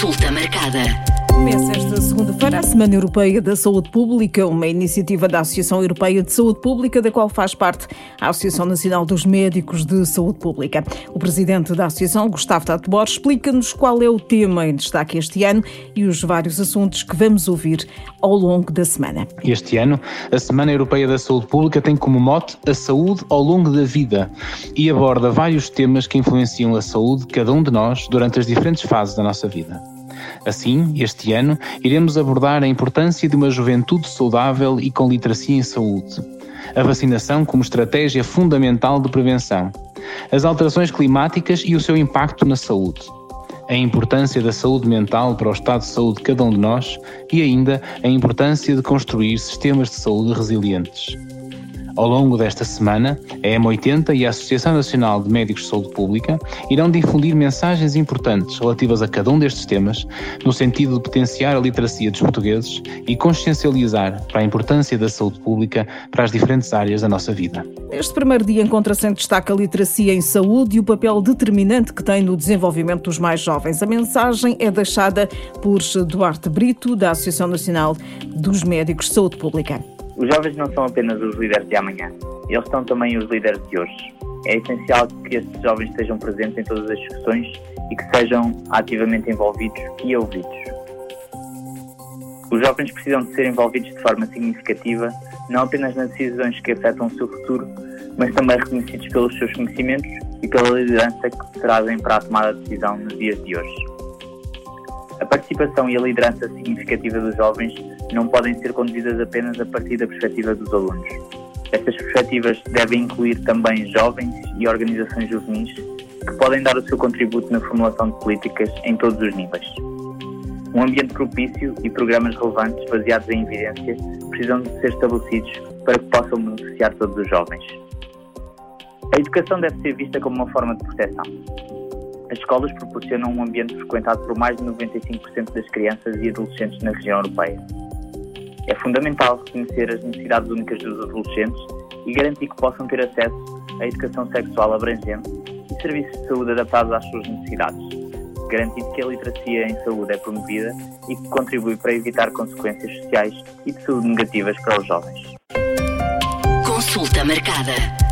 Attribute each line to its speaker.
Speaker 1: Consulta marcada.
Speaker 2: Começa esta segunda-feira a Semana Europeia da Saúde Pública, uma iniciativa da Associação Europeia de Saúde Pública, da qual faz parte a Associação Nacional dos Médicos de Saúde Pública. O presidente da Associação, Gustavo Tato Borges, explica-nos qual é o tema em destaque este ano e os vários assuntos que vamos ouvir ao longo da semana.
Speaker 3: Este ano, a Semana Europeia da Saúde Pública tem como mote a saúde ao longo da vida e aborda vários temas que influenciam a saúde de cada um de nós durante as diferentes fases da nossa vida. Assim, este ano, iremos abordar a importância de uma juventude saudável e com literacia em saúde, a vacinação como estratégia fundamental de prevenção, as alterações climáticas e o seu impacto na saúde, a importância da saúde mental para o estado de saúde de cada um de nós e ainda a importância de construir sistemas de saúde resilientes. Ao longo desta semana, a M80 e a Associação Nacional de Médicos de Saúde Pública irão difundir mensagens importantes relativas a cada um destes temas, no sentido de potenciar a literacia dos portugueses e consciencializar para a importância da saúde pública para as diferentes áreas da nossa vida.
Speaker 2: Este primeiro dia encontra-se em destaque a literacia em saúde e o papel determinante que tem no desenvolvimento dos mais jovens. A mensagem é deixada por Duarte Brito, da Associação Nacional dos Médicos de Saúde Pública.
Speaker 4: Os jovens não são apenas os líderes de amanhã, eles são também os líderes de hoje. É essencial que estes jovens estejam presentes em todas as discussões e que sejam ativamente envolvidos e ouvidos. Os jovens precisam de ser envolvidos de forma significativa, não apenas nas decisões que afetam o seu futuro, mas também reconhecidos pelos seus conhecimentos e pela liderança que trazem para a tomada de decisão nos dias de hoje. Participação e a liderança significativa dos jovens não podem ser conduzidas apenas a partir da perspectiva dos alunos. Estas perspectivas devem incluir também jovens e organizações juvenis que podem dar o seu contributo na formulação de políticas em todos os níveis. Um ambiente propício e programas relevantes baseados em evidência precisam de ser estabelecidos para que possam beneficiar todos os jovens. A educação deve ser vista como uma forma de proteção as escolas proporcionam um ambiente frequentado por mais de 95% das crianças e adolescentes na região europeia. É fundamental reconhecer as necessidades únicas dos adolescentes e garantir que possam ter acesso à educação sexual abrangente e serviços de saúde adaptados às suas necessidades, garantindo que a literacia em saúde é promovida e que contribui para evitar consequências sociais e de saúde negativas para os jovens.
Speaker 1: Consulta marcada.